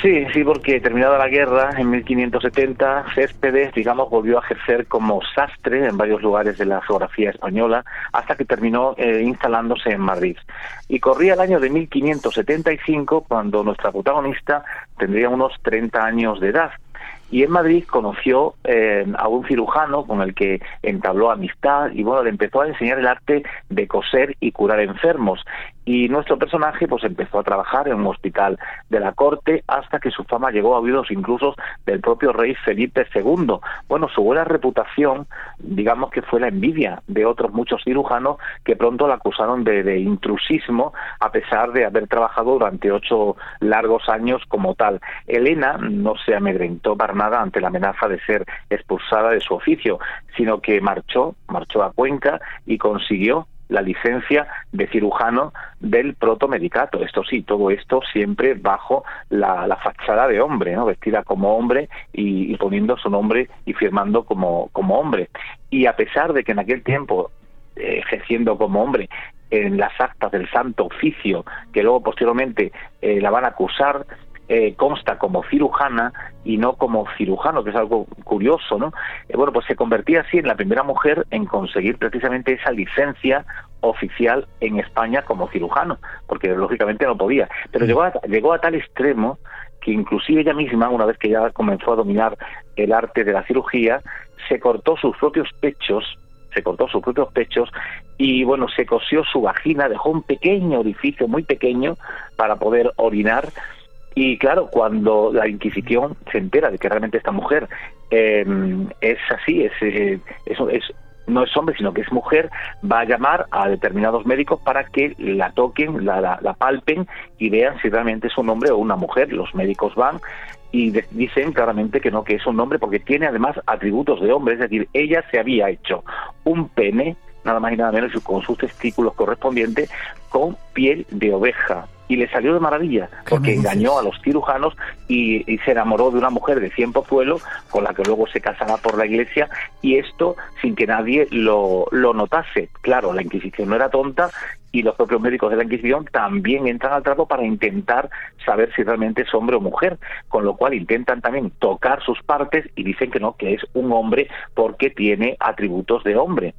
Sí, sí, porque terminada la guerra en 1570, Céspedes, digamos, volvió a ejercer como sastre en varios lugares de la geografía española hasta que terminó eh, instalándose en Madrid. Y corría el año de 1575 cuando nuestra protagonista tendría unos 30 años de edad y en Madrid conoció eh, a un cirujano con el que entabló amistad y bueno, le empezó a enseñar el arte de coser y curar enfermos y nuestro personaje pues empezó a trabajar en un hospital de la corte hasta que su fama llegó a oídos incluso del propio rey Felipe II. Bueno, su buena reputación, digamos que fue la envidia de otros muchos cirujanos que pronto la acusaron de, de intrusismo a pesar de haber trabajado durante ocho largos años como tal. Elena no se amedrentó para nada ante la amenaza de ser expulsada de su oficio, sino que marchó, marchó a Cuenca y consiguió la licencia de cirujano del protomedicato. Esto sí, todo esto siempre bajo la, fachada de hombre, ¿no? vestida como hombre y, poniendo su nombre y firmando como, como hombre. Y a pesar de que en aquel tiempo, eh, ejerciendo como hombre, en las actas del Santo Oficio, que luego posteriormente eh, la van a acusar eh, consta como cirujana y no como cirujano, que es algo curioso, ¿no? Eh, bueno, pues se convertía así en la primera mujer en conseguir precisamente esa licencia oficial en España como cirujano, porque lógicamente no podía. Pero llegó a, llegó a tal extremo que inclusive ella misma, una vez que ya comenzó a dominar el arte de la cirugía, se cortó sus propios pechos se cortó sus propios pechos y bueno, se cosió su vagina, dejó un pequeño orificio muy pequeño para poder orinar y claro, cuando la Inquisición se entera de que realmente esta mujer em, es así, es, eh, es, no es hombre, sino que es mujer, va a llamar a determinados médicos para que la toquen, la, palpen y vean si realmente es un hombre o una mujer. Los médicos van y dicen claramente que no, que es un hombre porque tiene además atributos de hombre, es decir, ella se había hecho un pene nada más y nada menos, con sus testículos correspondientes, con piel de oveja y le salió de maravilla, porque engañó a los cirujanos y, se enamoró de una mujer de cien pozuelos con la que luego se casaba por la iglesia y esto sin que nadie lo, lo notase. Claro, la Inquisición no era tonta y los propios médicos de la Inquisición también entran al trapo para intentar saber si realmente es hombre o mujer, con lo cual intentan también tocar sus partes y dicen que no, que es un hombre porque tiene atributos de hombre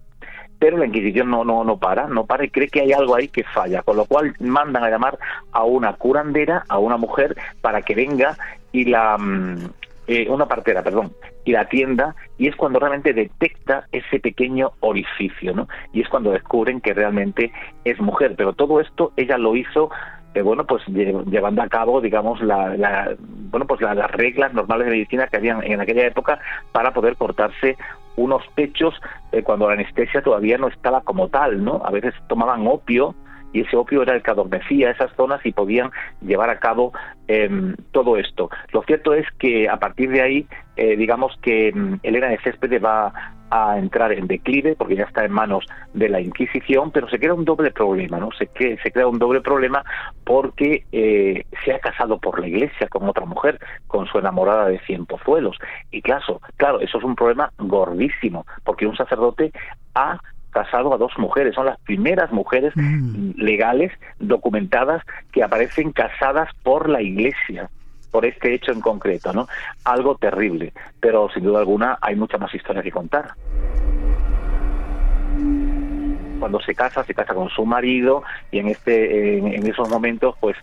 pero la Inquisición no, no, no para, no para y cree que hay algo ahí que falla, con lo cual mandan a llamar a una curandera, a una mujer, para que venga y la... Mm, eh, una partera, perdón, y la atienda, y es cuando realmente detecta ese pequeño orificio, ¿no? Y es cuando descubren que realmente es mujer, pero todo esto ella lo hizo eh, bueno pues llevando a cabo digamos la, bueno pues las reglas normales de medicina que habían en aquella época para poder cortarse unos pechos eh, cuando la anestesia todavía no estaba como tal, ¿no? A veces tomaban opio y ese opio era el que adormecía esas zonas y podían llevar a cabo em, todo esto. Lo cierto es que a partir de ahí, eh, digamos que em, Elena de Céspedes va a entrar en declive porque ya está en manos de la Inquisición, pero se crea un doble problema, ¿no? Se, que, se crea un doble problema porque eh, se ha casado por la Iglesia con otra mujer, con su enamorada de cien pozuelos. Y claro, claro, eso es un problema gordísimo, porque un sacerdote ha casado a dos mujeres, son las primeras mujeres mm. legales documentadas que aparecen casadas por la Iglesia por este hecho en concreto, ¿no? Algo terrible, pero sin duda alguna hay mucha más historia que contar cuando se casa, se casa con su marido y en este en, esos momentos pues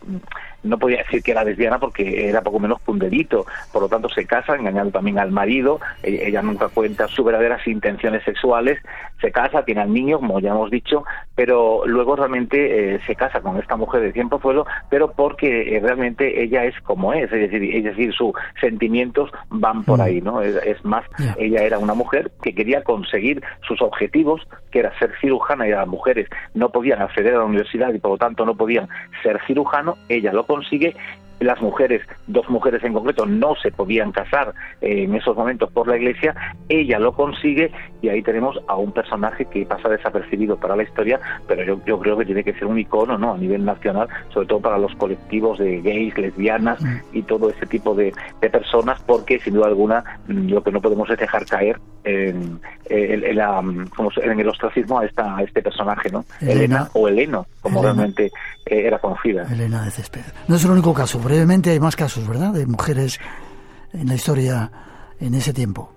no podía decir que era lesbiana porque era poco menos que un delito, por lo tanto se casa engañando también al marido, e, ella, nunca cuenta sus verdaderas intenciones sexuales, se casa, tiene al niño, como ya hemos dicho, pero luego realmente eh, se casa con esta mujer de tiempo fuelo, pero porque eh, realmente ella es como es, es decir, es decir, sus sentimientos van por mm. ahí, ¿no? Es, más, ella era una mujer que quería conseguir sus objetivos, que era ser cirujana las mujeres no podían acceder a la universidad y por lo tanto no podían ser cirujano, ella lo consigue las mujeres, dos mujeres en concreto, no se podían casar eh, en esos momentos por la iglesia, ella lo consigue y ahí tenemos a un personaje que pasa desapercibido para la historia, pero yo, yo creo que tiene que ser un icono ¿no? a nivel nacional, sobre todo para los colectivos de gays, lesbianas mm. y todo ese tipo de, personas, porque sin duda alguna mm, lo que no podemos es dejar caer en, en, el ostracismo a, esta, a este personaje, ¿no? Elena, o Eleno, como realmente eh, era conocida. Elena de Césped. No es el único caso brevemente hay más casos, ¿verdad?, de mujeres en la historia en ese tiempo.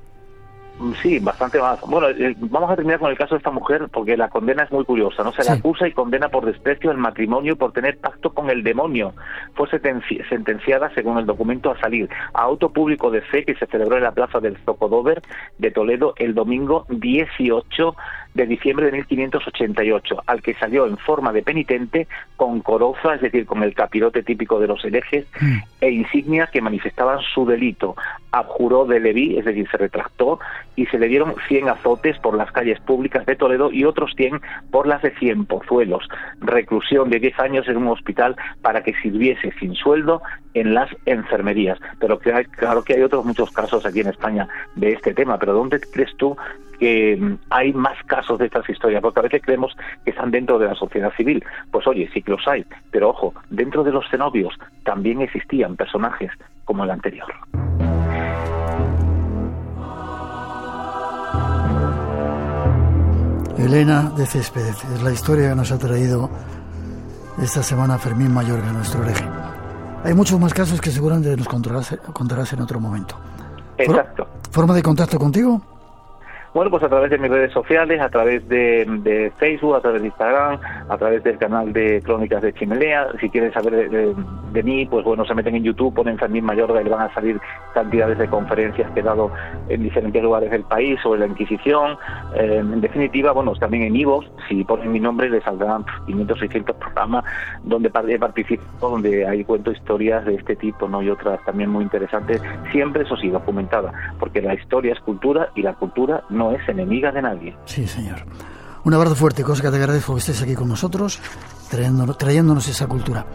Sí, bastante más. Bueno, eh, vamos a terminar con el caso de esta mujer porque la condena es muy curiosa. No se la acusa y condena por desprecio el matrimonio y por tener pacto con el demonio. Fue sentenciada, según el documento, a salir a auto público de fe que se celebró en la plaza del Zocodover de Toledo el domingo 18 de diciembre de 1588, al que salió en forma de penitente con coroza, es decir, con el capirote típico de los herejes, mm. e insignias que manifestaban su delito. Abjuró de Leví, es decir, se retractó, y se le dieron 100 azotes por las calles públicas de Toledo y otros 100 por las de Cien Pozuelos. Reclusión de 10 años en un hospital para que sirviese sin sueldo en las enfermerías. Pero claro que hay otros muchos casos aquí en España de este tema, pero ¿dónde crees tú que mm, hay más casos de estas historias, porque a veces creemos que están dentro de la sociedad civil. Pues oye, sí que los hay, pero ojo, dentro de los cenobios también existían personajes como el anterior. Elena de Céspedes es la historia que nos ha traído esta semana Fermín Mayorga, nuestro eje. Hay muchos más casos que seguramente nos contarás, contarás en otro momento. Exacto. ¿Forma de contacto contigo? Bueno, pues a través de mis redes sociales, a través de, Facebook, a través de Instagram, a través del canal de Crónicas de Chimelea. Si quieren saber de, mí, pues bueno, se meten en YouTube, ponen Fermín Mayorga y le van a salir cantidades de conferencias que he dado en diferentes lugares del país sobre la Inquisición. Eh, en definitiva, bueno, también en Ivo, si ponen mi nombre, les saldrán 500, 600 programas donde participo, donde hay cuento historias de este tipo, ¿no? Y otras también muy interesantes, siempre eso sí, documentada, porque la historia es cultura y la cultura no es enemiga de nadie. Sí, señor. Un abrazo fuerte, que te agradezco que estés aquí con nosotros, trayéndonos, trayéndonos esa cultura.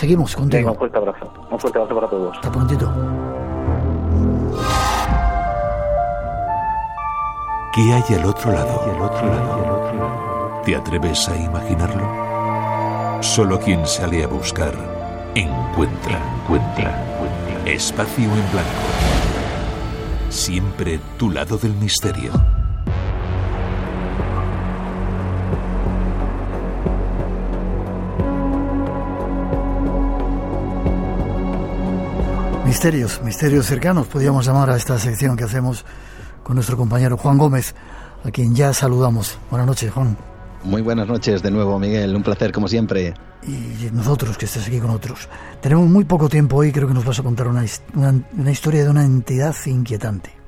Seguimos contigo. un fuerte abrazo. Un fuerte abrazo para todos. Hasta prontito. ¿Qué hay al otro lado? ¿Te atreves a imaginarlo? Solo quien sale a buscar encuentra, encuentra, encuentra. Espacio en blanco. Siempre tu lado del misterio. Misterios, misterios cercanos, podríamos llamar a esta sección que hacemos con nuestro compañero Juan Gómez, a quien ya saludamos. Buenas noches, Juan. Muy buenas noches de nuevo, Miguel. Un placer, como siempre. Y nosotros, que estés aquí con otros. Tenemos muy poco tiempo hoy, creo que nos vas a contar una, una historia de una entidad inquietante.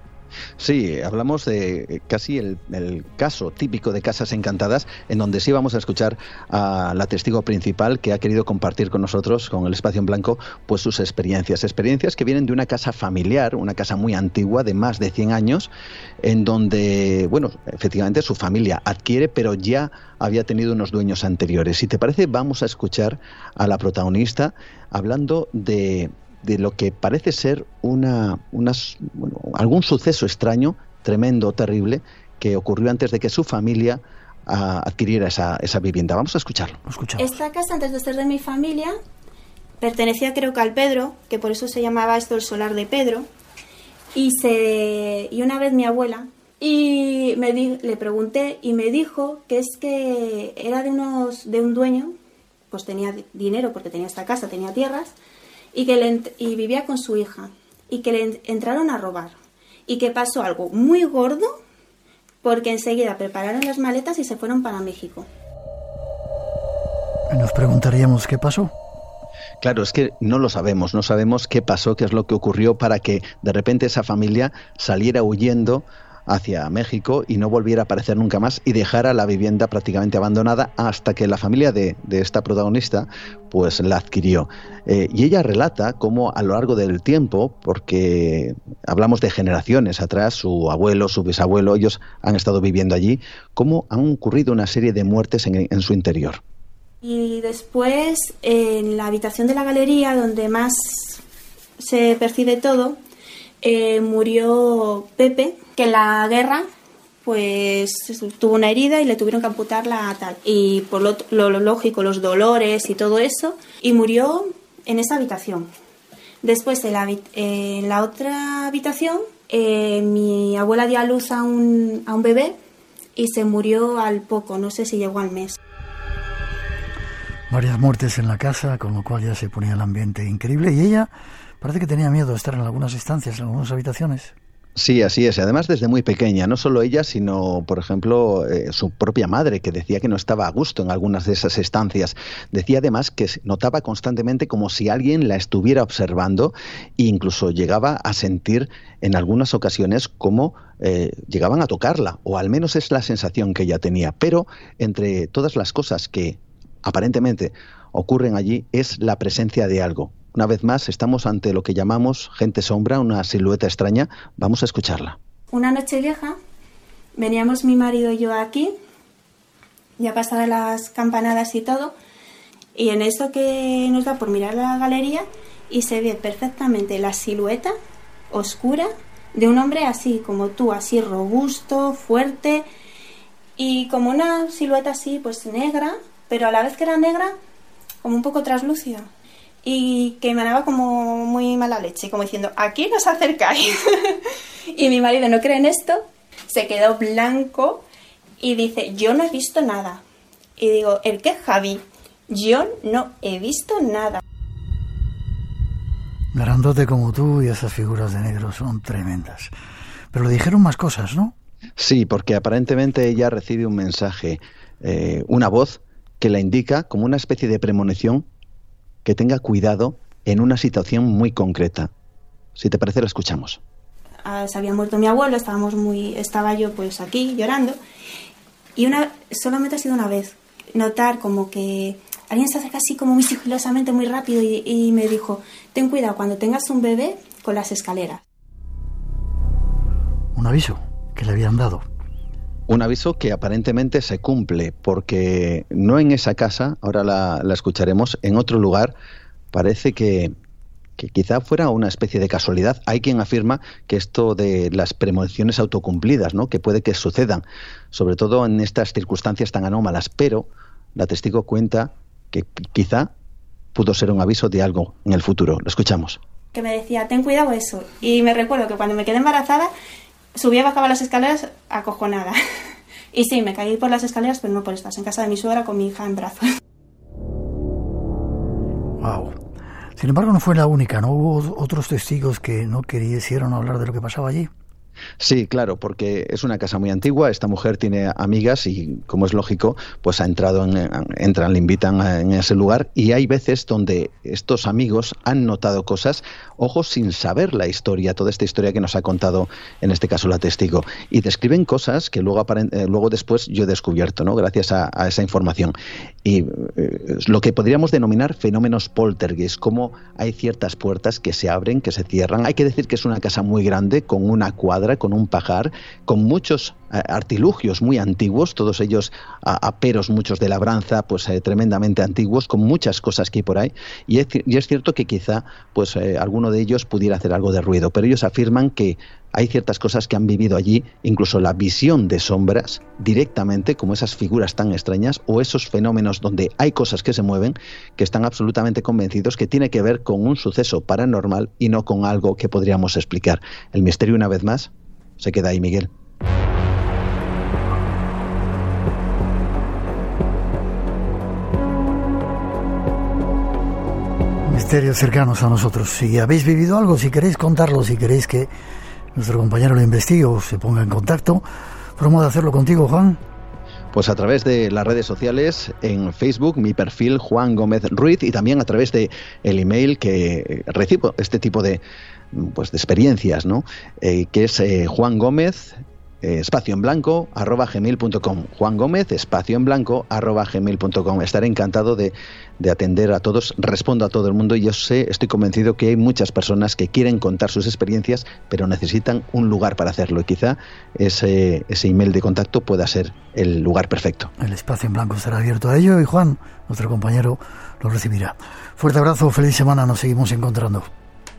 Sí, hablamos de casi el, caso típico de Casas Encantadas, en donde sí vamos a escuchar a la testigo principal que ha querido compartir con nosotros, con el espacio en blanco, pues sus experiencias. Experiencias que vienen de una casa familiar, una casa muy antigua, de más de 100 años, en donde, bueno, efectivamente su familia adquiere, pero ya había tenido unos dueños anteriores. Si te parece, vamos a escuchar a la protagonista hablando de de lo que parece ser una, algún suceso extraño, tremendo, terrible, que ocurrió antes de que su familia ah, adquiriera esa, esa, vivienda. Vamos a escucharlo. Esta casa, antes de ser de mi familia, pertenecía creo que al Pedro, que por eso se llamaba esto el solar de Pedro. Y, se, y una vez mi abuela, y me le pregunté y me dijo que es que era de, unos, de un dueño, pues tenía dinero porque tenía esta casa, tenía tierras, y, que le, y vivía con su hija y que le entraron a robar y que pasó algo muy gordo porque enseguida prepararon las maletas y se fueron para México. Nos preguntaríamos qué pasó. Claro, es que no lo sabemos, no sabemos qué pasó, qué es lo que ocurrió para que de repente esa familia saliera huyendo hacia México y no volviera a aparecer nunca más y dejara la vivienda prácticamente abandonada hasta que la familia de, esta protagonista pues la adquirió. Eh, y ella relata cómo a lo largo del tiempo, porque hablamos de generaciones atrás, su abuelo, su bisabuelo, ellos han estado viviendo allí, cómo han ocurrido una serie de muertes en, su interior. Y después, en la habitación de la galería, donde más se percibe todo, eh, murió Pepe, que en la guerra pues tuvo una herida y le tuvieron que amputar la tal. Y por lo, lógico, los dolores y todo eso, y murió en esa habitación. Después, en la, la otra habitación, eh, mi abuela dio a luz a un, a un bebé y se murió al poco, no sé si llegó al mes. Varias muertes en la casa, con lo cual ya se ponía el ambiente increíble. Y ella parece que tenía miedo de estar en algunas estancias, en algunas habitaciones. Sí, así es. Además, desde muy pequeña, no solo ella, sino, por ejemplo, eh, su propia madre, que decía que no estaba a gusto en algunas de esas estancias. Decía además que notaba constantemente como si alguien la estuviera observando e incluso llegaba a sentir en algunas ocasiones como eh, llegaban a tocarla, o al menos es la sensación que ella tenía. Pero entre todas las cosas que aparentemente ocurren allí es la presencia de algo, una vez más, estamos ante lo que llamamos gente sombra, una silueta extraña. Vamos a escucharla. Una noche vieja, veníamos mi marido y yo aquí, ya pasadas las campanadas y todo, y en eso que nos da por mirar la galería y se ve perfectamente la silueta oscura de un hombre así como tú, así robusto, fuerte y como una silueta así pues negra, pero a la vez que era negra como un poco traslúcida y que me daba como muy mala leche, como diciendo, aquí nos acercáis. y mi marido no cree en esto, se quedó blanco y dice, yo no he visto nada. Y digo, ¿el qué, Javi? Yo no he visto nada. Grandote como tú y esas figuras de negro son tremendas. Pero le dijeron más cosas, ¿no? Sí, porque aparentemente ella recibe un mensaje, eh, una voz que la indica como una especie de premonición que tenga cuidado en una situación muy concreta. Si te parece, lo escuchamos. Ah, se había muerto mi abuelo, estábamos muy, estaba yo pues aquí llorando y una, solamente ha sido una vez notar como que alguien se acerca así como muy sigilosamente, muy rápido y, y me dijo, ten cuidado cuando tengas un bebé con las escaleras. Un aviso que le habían dado. Un aviso que aparentemente se cumple, porque no en esa casa, ahora la, escucharemos, en otro lugar, parece que que quizá fuera una especie de casualidad. Hay quien afirma que esto de las premoniciones autocumplidas, ¿no? que puede que sucedan, sobre todo en estas circunstancias tan anómalas, pero la testigo cuenta que quizá pudo ser un aviso de algo en el futuro. Lo escuchamos. Que me decía, ten cuidado eso. Y me recuerdo que cuando me quedé embarazada, subía y bajaba las escaleras acojonada. y sí, me caí por las escaleras, pero no por estas, en casa de mi suegra con mi hija en brazos. Wow. Sin embargo, no fue la única, ¿no? Hubo otros testigos que no quisieron hablar de lo que pasaba allí. Sí, claro, porque es una casa muy antigua. Esta mujer tiene amigas y, como es lógico, pues ha entrado, en, entran, le invitan en ese lugar. Y hay veces donde estos amigos han notado cosas, ojos sin saber la historia, toda esta historia que nos ha contado, en este caso la testigo. Y describen cosas que luego, eh, luego después yo he descubierto, ¿no? Gracias a, esa información. Y eh, lo que podríamos denominar fenómenos poltergeist, como hay ciertas puertas que se abren, que se cierran. Hay que decir que es una casa muy grande, con una cuadra con un pajar, con muchos eh, artilugios muy antiguos, todos ellos aperos, muchos de labranza, pues eh, tremendamente antiguos, con muchas cosas que hay por ahí. Y es, cierto que quizá pues eh, alguno de ellos pudiera hacer algo de ruido, pero ellos afirman que hay ciertas cosas que han vivido allí, incluso la visión de sombras directamente, como esas figuras tan extrañas o esos fenómenos donde hay cosas que se mueven, que están absolutamente convencidos que tiene que ver con un suceso paranormal y no con algo que podríamos explicar. El misterio, una vez más, se queda ahí, Miguel. Misterios cercanos a nosotros. Si habéis vivido algo, si queréis contarlo, si queréis que nuestro compañero lo investigue o se ponga en contacto, ¿cómo de hacerlo contigo, Juan? Pues a través de las redes sociales, en Facebook, mi perfil Juan Gómez Ruiz y también a través de el email que recibo este tipo de, pues, de experiencias, ¿no? Eh, que es eh, Juan Gómez eh, espacio en blanco arroba gmail.com Juan Gómez espacio en blanco arroba gmail.com estaré encantado de, de, atender a todos respondo a todo el mundo. Y yo sé estoy convencido que hay muchas personas que quieren contar sus experiencias pero necesitan un lugar para hacerlo. Y quizá ese, ese email de contacto pueda ser el lugar perfecto. El espacio en blanco estará abierto a ello y Juan nuestro compañero lo recibirá. Fuerte abrazo feliz semana nos seguimos encontrando.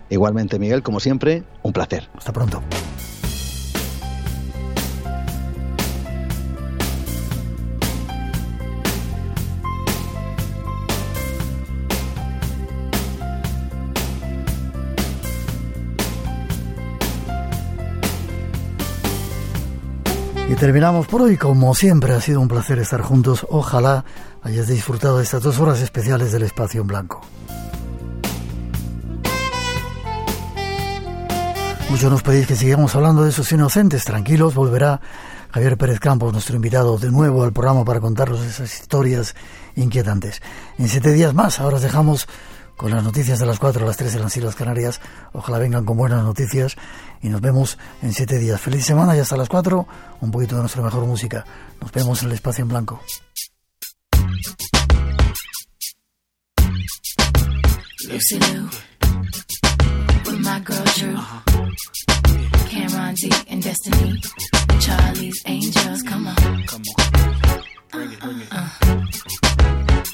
Igualmente, Miguel, como siempre, un placer. Hasta pronto. Terminamos por hoy, como siempre ha sido un placer estar juntos. Ojalá hayas disfrutado de estas dos horas especiales del espacio en blanco. Muchos nos pedís que sigamos hablando de esos inocentes. Tranquilos, volverá Javier Pérez Campos, nuestro invitado, de nuevo al programa para contaros esas historias inquietantes. En siete días más, ahora os dejamos con las noticias de las cuatro a las tres de las Islas Canarias. Ojalá vengan con buenas noticias y nos vemos en siete días. Feliz semana y hasta las cuatro, un poquito de nuestra mejor música. Nos vemos en el espacio en blanco. my girl Drew. Cameron D and Destiny. Charlie's Angels, come on. Come on. Bring it, bring it.